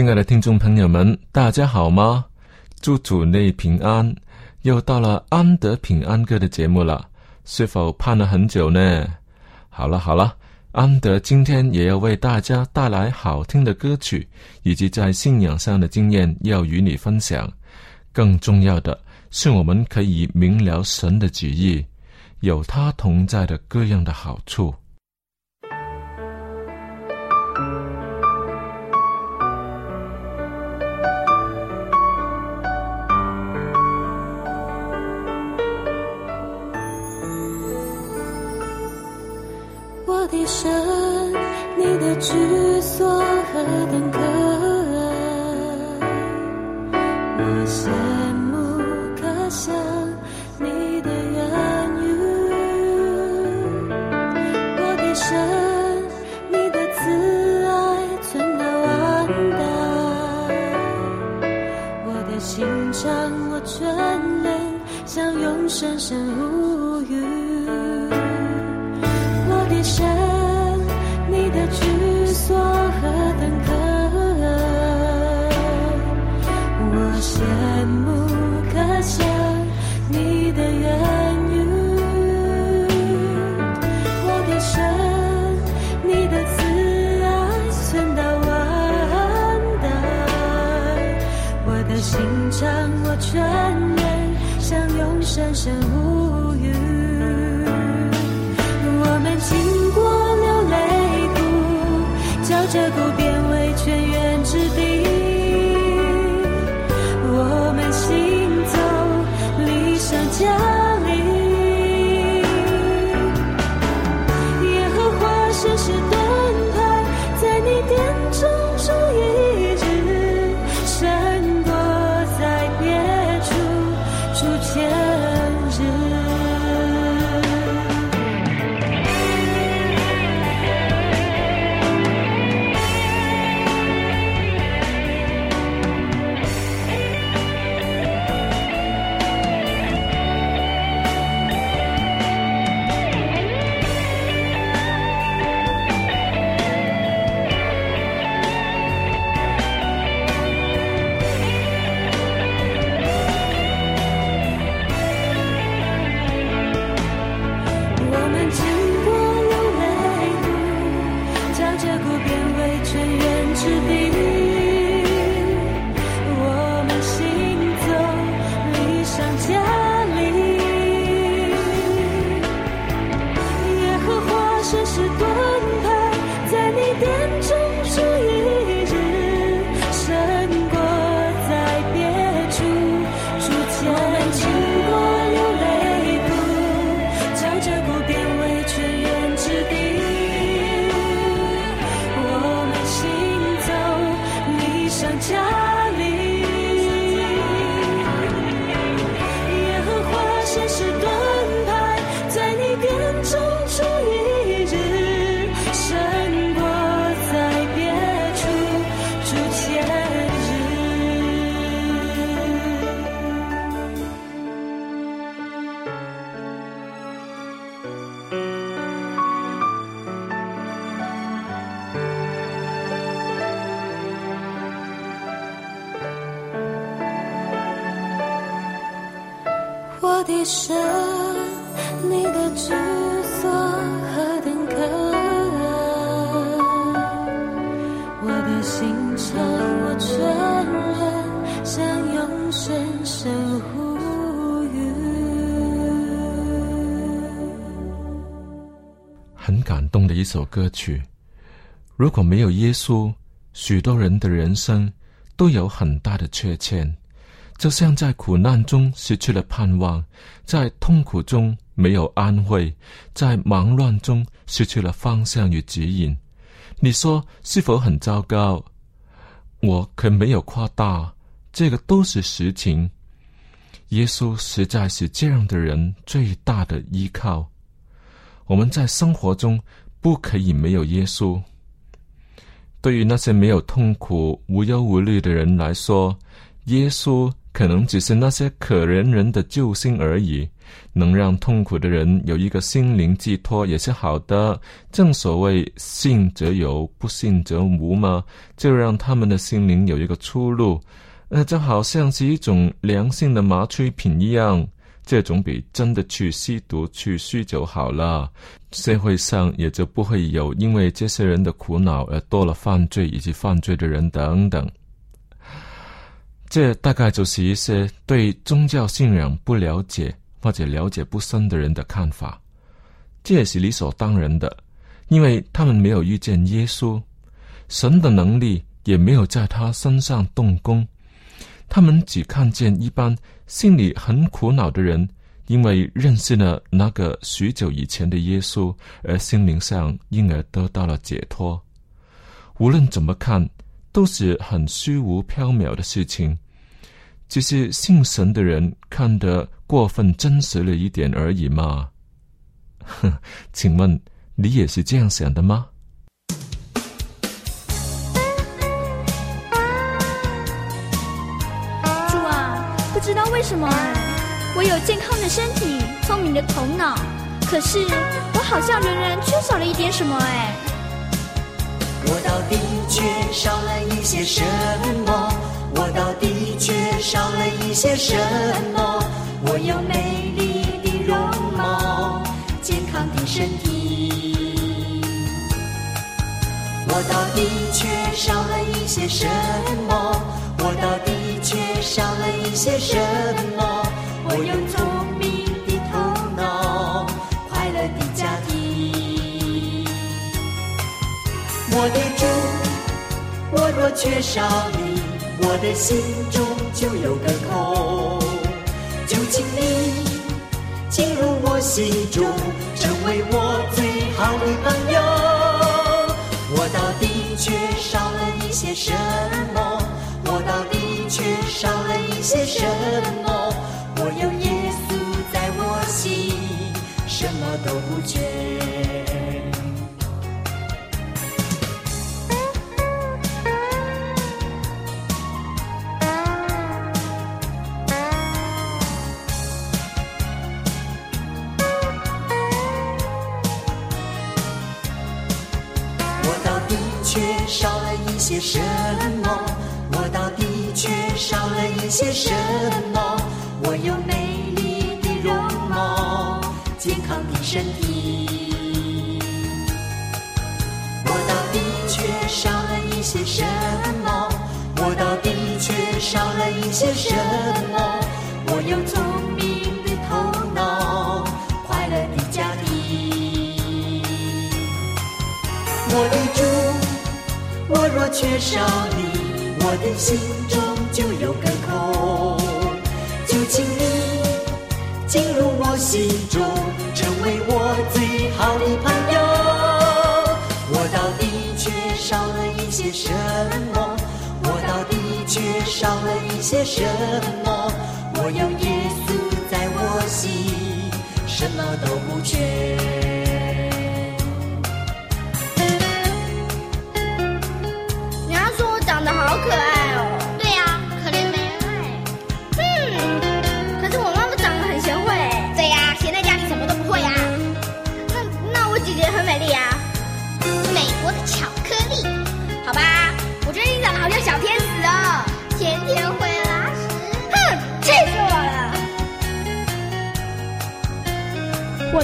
亲爱的听众朋友们，大家好吗？祝主内平安！又到了安德平安歌的节目了，是否盼了很久呢？好了好了，安德今天也要为大家带来好听的歌曲，以及在信仰上的经验要与你分享。更重要的是，我们可以明了神的旨意，有他同在的各样的好处。情长我眷恋相拥深深无语。深深我的神，你的居所何等可爱，我的心肠我全然向永生神呼吁。很感动的一首歌曲。如果没有耶稣，许多人的人生都有很大的缺欠，就像在苦难中失去了盼望，在痛苦中没有安慰，在忙乱中失去了方向与指引。你说是否很糟糕？我可没有夸大，这个都是实情。耶稣实在是这样的人最大的依靠。我们在生活中不可以没有耶稣。对于那些没有痛苦、无忧无虑的人来说，耶稣可能只是那些可怜人的救星而已。能让痛苦的人有一个心灵寄托也是好的。正所谓信则有，不信则无嘛，就让他们的心灵有一个出路。那就好像是一种良性的麻醉品一样。这种比真的去吸毒、去酗酒好了，社会上也就不会有因为这些人的苦恼而多了犯罪以及犯罪的人等等。这大概就是一些对宗教信仰不了解或者了解不深的人的看法。这也是理所当然的，因为他们没有遇见耶稣，神的能力也没有在他身上动工。他们只看见一般心里很苦恼的人，因为认识了那个许久以前的耶稣，而心灵上因而得到了解脱。无论怎么看，都是很虚无缥缈的事情，只是信神的人看得过分真实了一点而已嘛。哼，请问你也是这样想的吗？不知道为什么，我有健康的身体，聪明的头脑，可是我好像仍然缺少了一点什么哎。我到底缺少了一些什么？我到底缺少了一些什么？我有美丽的容貌，健康的身体。我到底缺少了一些什么？我到底。缺少了一些什么？我有聪缺少你，我的心中就有个空。就请你进入我心中，成为我最好的朋友。我到底缺少了一些什么？我到底。缺少了一些什么？缺少了一些什么？我到底。缺少了一些什么？我有美丽的容貌，健康的身体。我到底缺少了一些什么？我到底缺少了一些什么？我有聪缺少你。我的心中就有个空，就请你进入我心中，成为我最好的朋友。我到底缺少了一些什么？我到底缺少了一些什么？我有耶稣在我心，什么都不缺。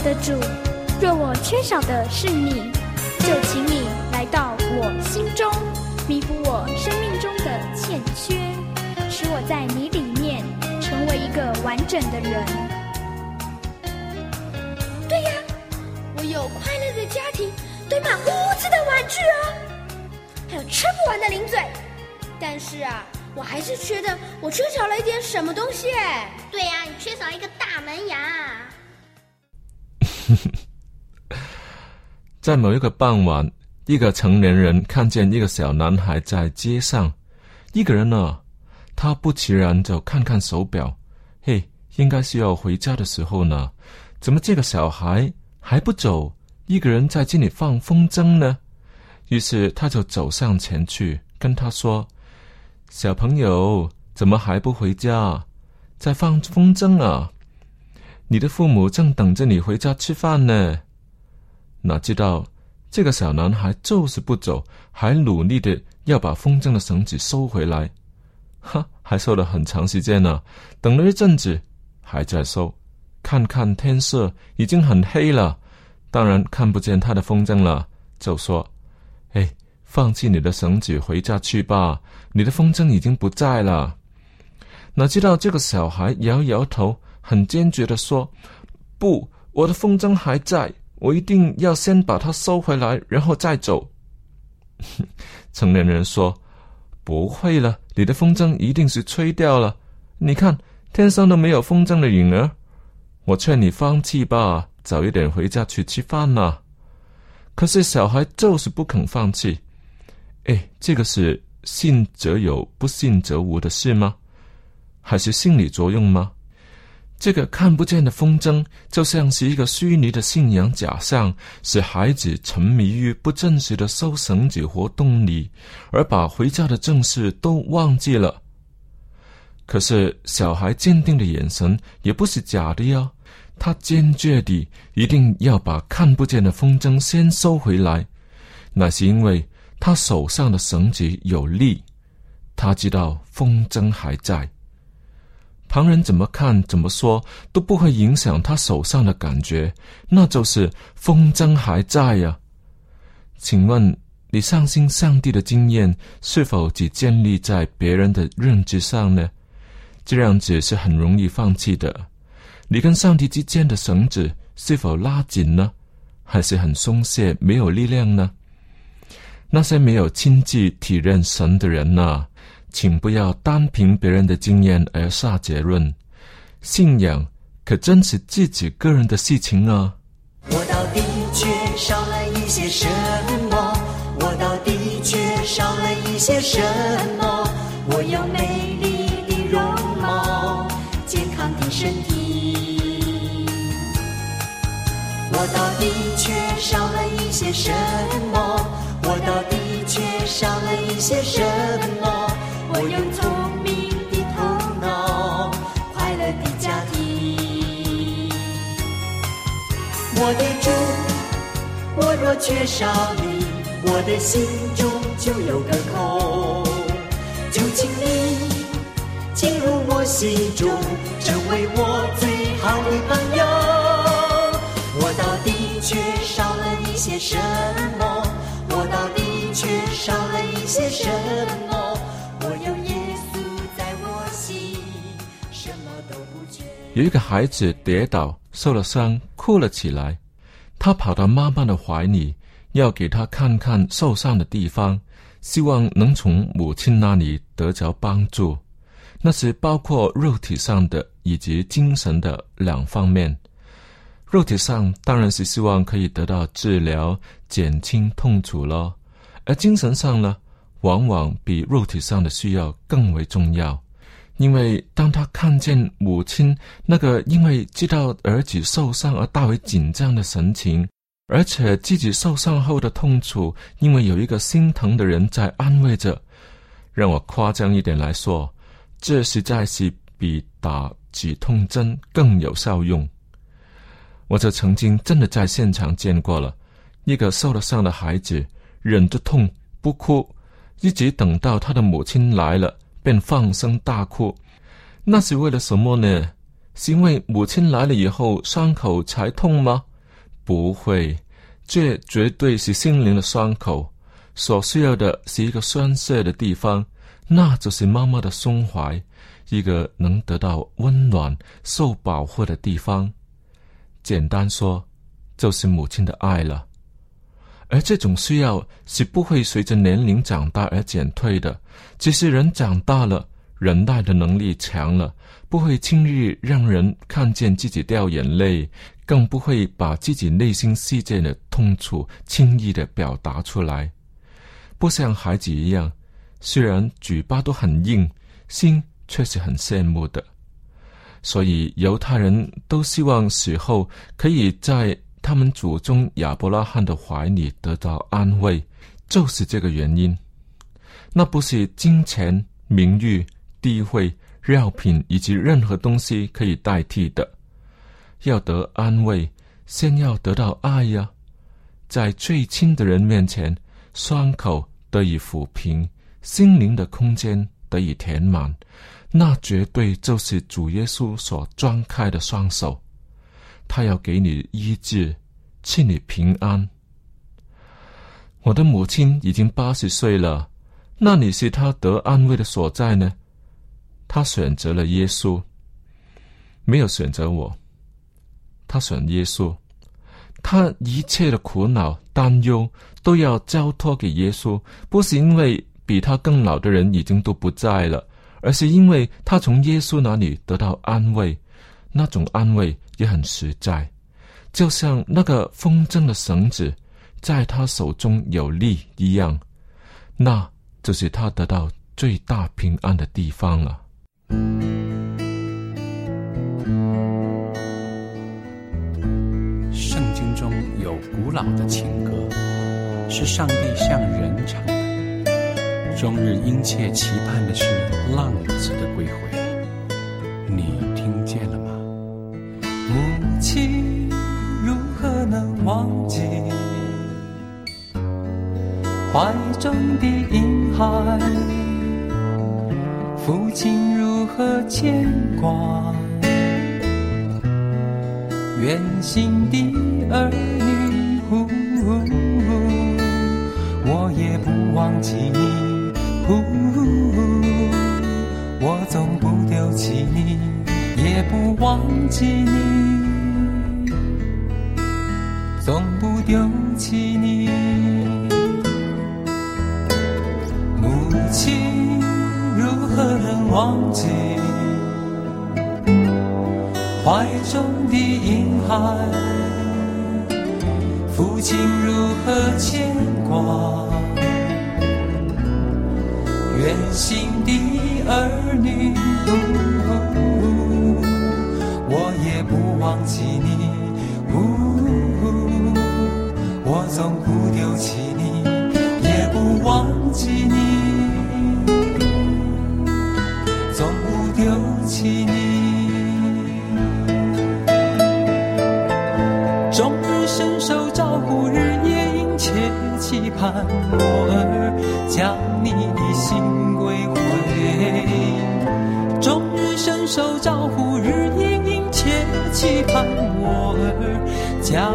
的主，若我缺少的是你，就请你来到我心中，弥补我生命中的欠缺，使我在你里面成为一个完整的人。对呀，我有快乐的家庭，堆满屋子的玩具啊，还有吃不完的零嘴。但是啊，我还是觉得我缺少了一点什么东西。对呀，你缺少一个大门牙。在某一个傍晚，一个成年人看见一个小男孩在街上，一个人呢，他不其然就看看手表，嘿，应该是要回家的时候呢，怎么这个小孩还不走？一个人在这里放风筝呢？于是他就走上前去跟他说：“小朋友，怎么还不回家？在放风筝啊？你的父母正等着你回家吃饭呢。”哪知道这个小男孩就是不走，还努力的要把风筝的绳子收回来，哈，还收了很长时间呢。等了一阵子，还在收，看看天色已经很黑了，当然看不见他的风筝了，就说：“哎，放弃你的绳子，回家去吧，你的风筝已经不在了。”哪知道这个小孩摇摇头，很坚决的说：“不，我的风筝还在。”我一定要先把它收回来，然后再走。成年人说：“不会了，你的风筝一定是吹掉了。你看，天上都没有风筝的影儿。我劝你放弃吧，早一点回家去吃饭呐。”可是小孩就是不肯放弃。哎，这个是信则有，不信则无的事吗？还是心理作用吗？这个看不见的风筝，就像是一个虚拟的信仰假象，使孩子沉迷于不真实的收绳子活动里，而把回家的正事都忘记了。可是小孩坚定的眼神也不是假的呀，他坚决地一定要把看不见的风筝先收回来，那是因为他手上的绳子有力，他知道风筝还在。旁人怎么看、怎么说都不会影响他手上的感觉，那就是风筝还在呀。请问你相信上帝的经验是否只建立在别人的认知上呢？这样子是很容易放弃的。你跟上帝之间的绳子是否拉紧呢？还是很松懈、没有力量呢？那些没有亲自体认神的人呢？请不要单凭别人的经验而下结论，信仰可真是自己个人的事情啊！我到底缺少了一些什么？我到底缺少了一些什么？我有美丽的容貌，健康的身体。我到底缺少了一些什么？我到底缺少了一些什么？我用聪明的头脑，快乐的家庭。我的主，我若缺少你，我的心中就有个空。就请你进入我心中，成为我最好的朋友。我到底缺少了一些什么？我到底缺少了一些什么？有一个孩子跌倒，受了伤，哭了起来。他跑到妈妈的怀里，要给他看看受伤的地方，希望能从母亲那里得着帮助。那是包括肉体上的以及精神的两方面。肉体上当然是希望可以得到治疗，减轻痛楚咯；而精神上呢，往往比肉体上的需要更为重要。因为当他看见母亲那个因为知道儿子受伤而大为紧张的神情，而且自己受伤后的痛楚，因为有一个心疼的人在安慰着，让我夸张一点来说，这实在是比打止痛针更有效用。我就曾经真的在现场见过了，一个受了伤的孩子忍着痛不哭，一直等到他的母亲来了。便放声大哭，那是为了什么呢？是因为母亲来了以后伤口才痛吗？不会，这绝对是心灵的伤口。所需要的是一个宣泄的地方，那就是妈妈的胸怀，一个能得到温暖、受保护的地方。简单说，就是母亲的爱了。而这种需要是不会随着年龄长大而减退的，只是人长大了，忍耐的能力强了，不会轻易让人看见自己掉眼泪，更不会把自己内心世界的痛楚轻易的表达出来。不像孩子一样，虽然嘴巴都很硬，心却是很羡慕的。所以犹太人都希望死后可以在他们祖宗亚伯拉罕的怀里得到安慰，就是这个原因。那不是金钱、名誉、地位、药品以及任何东西可以代替的。要得安慰，先要得到爱呀，在最亲的人面前。伤口得以抚平，心灵的空间得以填满，那绝对就是主耶稣所张开的双手，他要给你医治，赐你平安。我的母亲已经八十岁了，那里是他得安慰的所在呢？他选择了耶稣，没有选择我，他选耶稣。他一切的苦恼、担忧都要交托给耶稣，不是因为比他更老的人已经都不在了，而是因为他从耶稣那里得到安慰，那种安慰也很实在，就像那个风筝的绳子在他手中有力一样，那就是他得到最大平安的地方了。圣经中有古老的情歌，是上帝向人唱的，终日殷切期盼的是浪子的归回。你听见了吗？如何能忘记怀中的婴孩？父亲如何牵挂远行的儿女？呼，我也不忘记你，呼，我总不丢弃你，也不忘记你，丢弃你。母亲如何能忘记怀中的婴孩？父亲如何牵挂远行的儿女？我也不忘记你，我总不丢弃你，也不忘记你，总不丢弃你。终日伸手招呼，日夜殷切期盼我儿将你的心归回，终日伸手招呼，日夜殷切期盼我儿将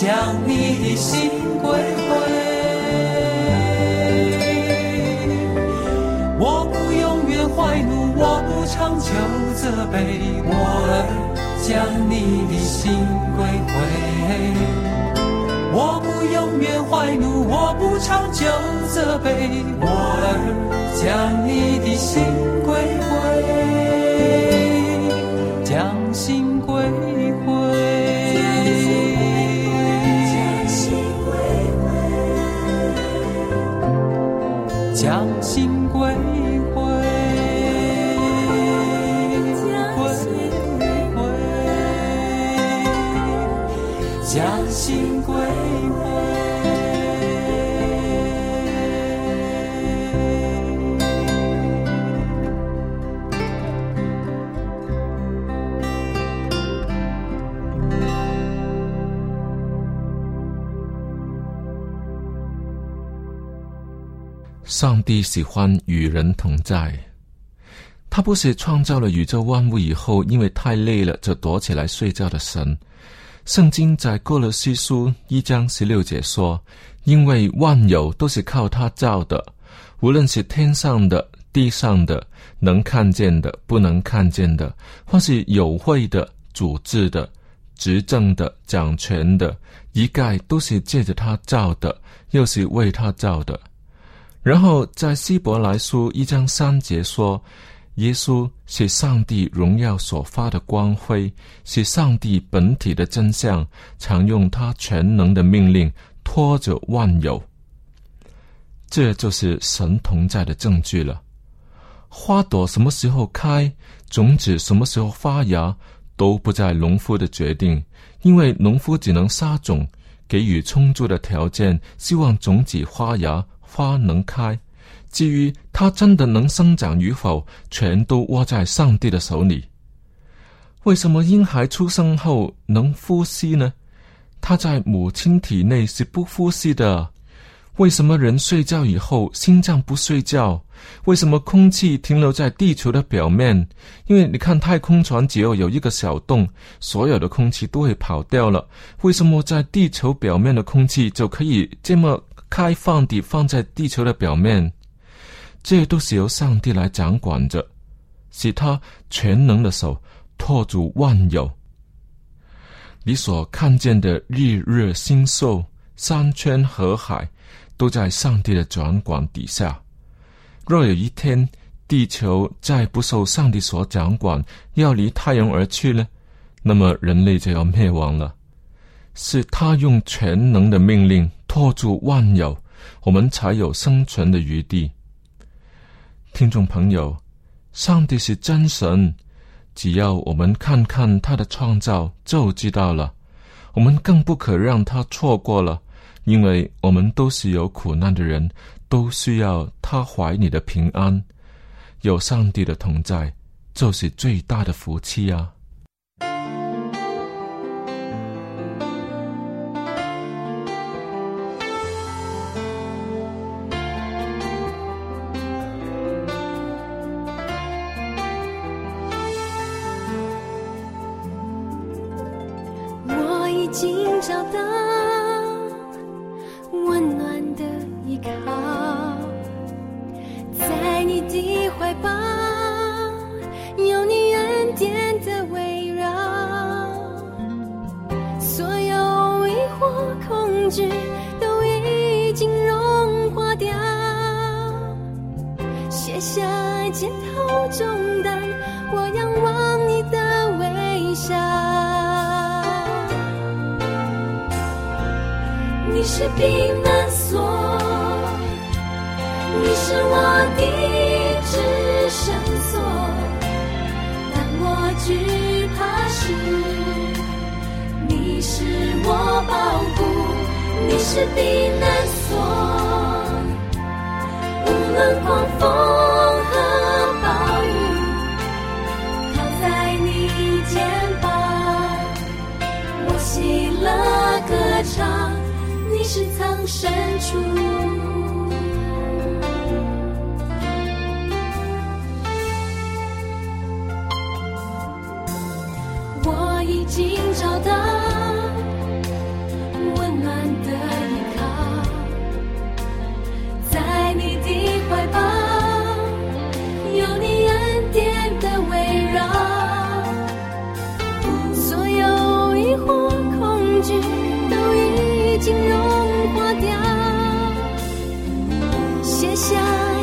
将你的心归回。我不永远怀怒，我不常就责备，我儿将你的心归回。我不永远怀怒，我不长久责备，我儿将你的心上帝喜欢与人同在，他不是创造了宇宙万物以后，因为太累了就躲起来睡觉的神。圣经在哥罗西书一章十六节说：“因为万有都是靠他造的，无论是天上的、地上的，能看见的、不能看见的，或是有会的、主治的、执政的、掌权的，一概都是借着他造的，又是为他造的。”然后在希伯来书一章三节说，耶稣是上帝荣耀所发的光辉，是上帝本体的真相，常用他全能的命令拖着万有。这就是神同在的证据了。花朵什么时候开，种子什么时候发芽，都不在农夫的决定，因为农夫只能撒种，给予充足的条件，希望种子发芽。花能开，至于它真的能生长与否，全都握在上帝的手里。为什么婴孩出生后能呼吸呢？他在母亲体内是不呼吸的。为什么人睡觉以后心脏不睡觉？为什么空气停留在地球的表面？因为你看太空船只要有一个小洞，所有的空气都会跑掉了。为什么在地球表面的空气就可以这么？开放地放在地球的表面，这都是由上帝来掌管着，是他全能的手托住万有。你所看见的日月星宿、山川河海，都在上帝的掌管底下。若有一天地球再不受上帝所掌管，要离太阳而去呢，那么人类就要灭亡了。是他用全能的命令。托住万有，我们才有生存的余地。听众朋友，上帝是真神，只要我们看看他的创造，就知道了。我们更不可让他错过了，因为我们都是有苦难的人，都需要他怀里的平安。有上帝的同在，就是最大的福气啊！惑、恐惧都已经融化掉，卸下肩头重担，我仰望你的微笑。你是避难所，你是我的至圣所。当我惧怕时，你是我保护，你是避难所。无论狂风和暴雨，靠在你肩膀，我喜乐歌唱。你是藏身处。我已经融化掉，卸下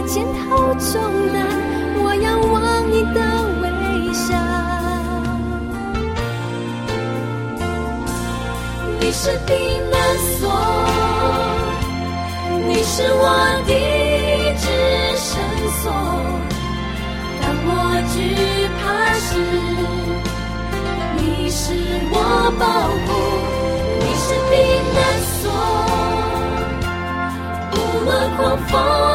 肩头重担，我仰望你的微笑。你是避难所，你是我的至绳所。当我惧怕时，你是我保护，你是避难。狂风。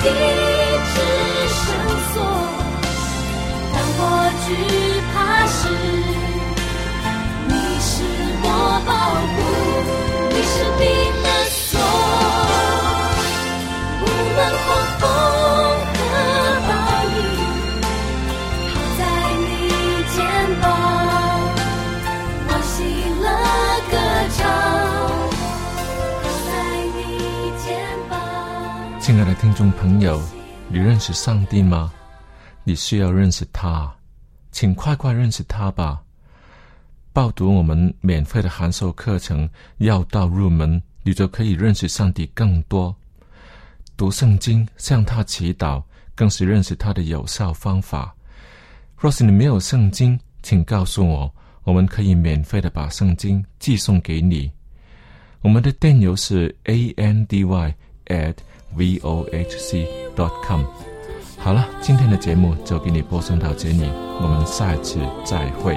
我的至圣所。当我惧怕时，听众朋友，你认识上帝吗？你需要认识他，请快快认识他吧。报读我们免费的函授课程，要道入门，你就可以认识上帝更多。读圣经，向他祈祷，更是认识他的有效方法。若是你没有圣经，请告诉我，我们可以免费的把圣经寄送给你。我们的电邮是 a n d y at v o h c dot com。好了，今天的节目就给你播送到这里，我们下一次再会。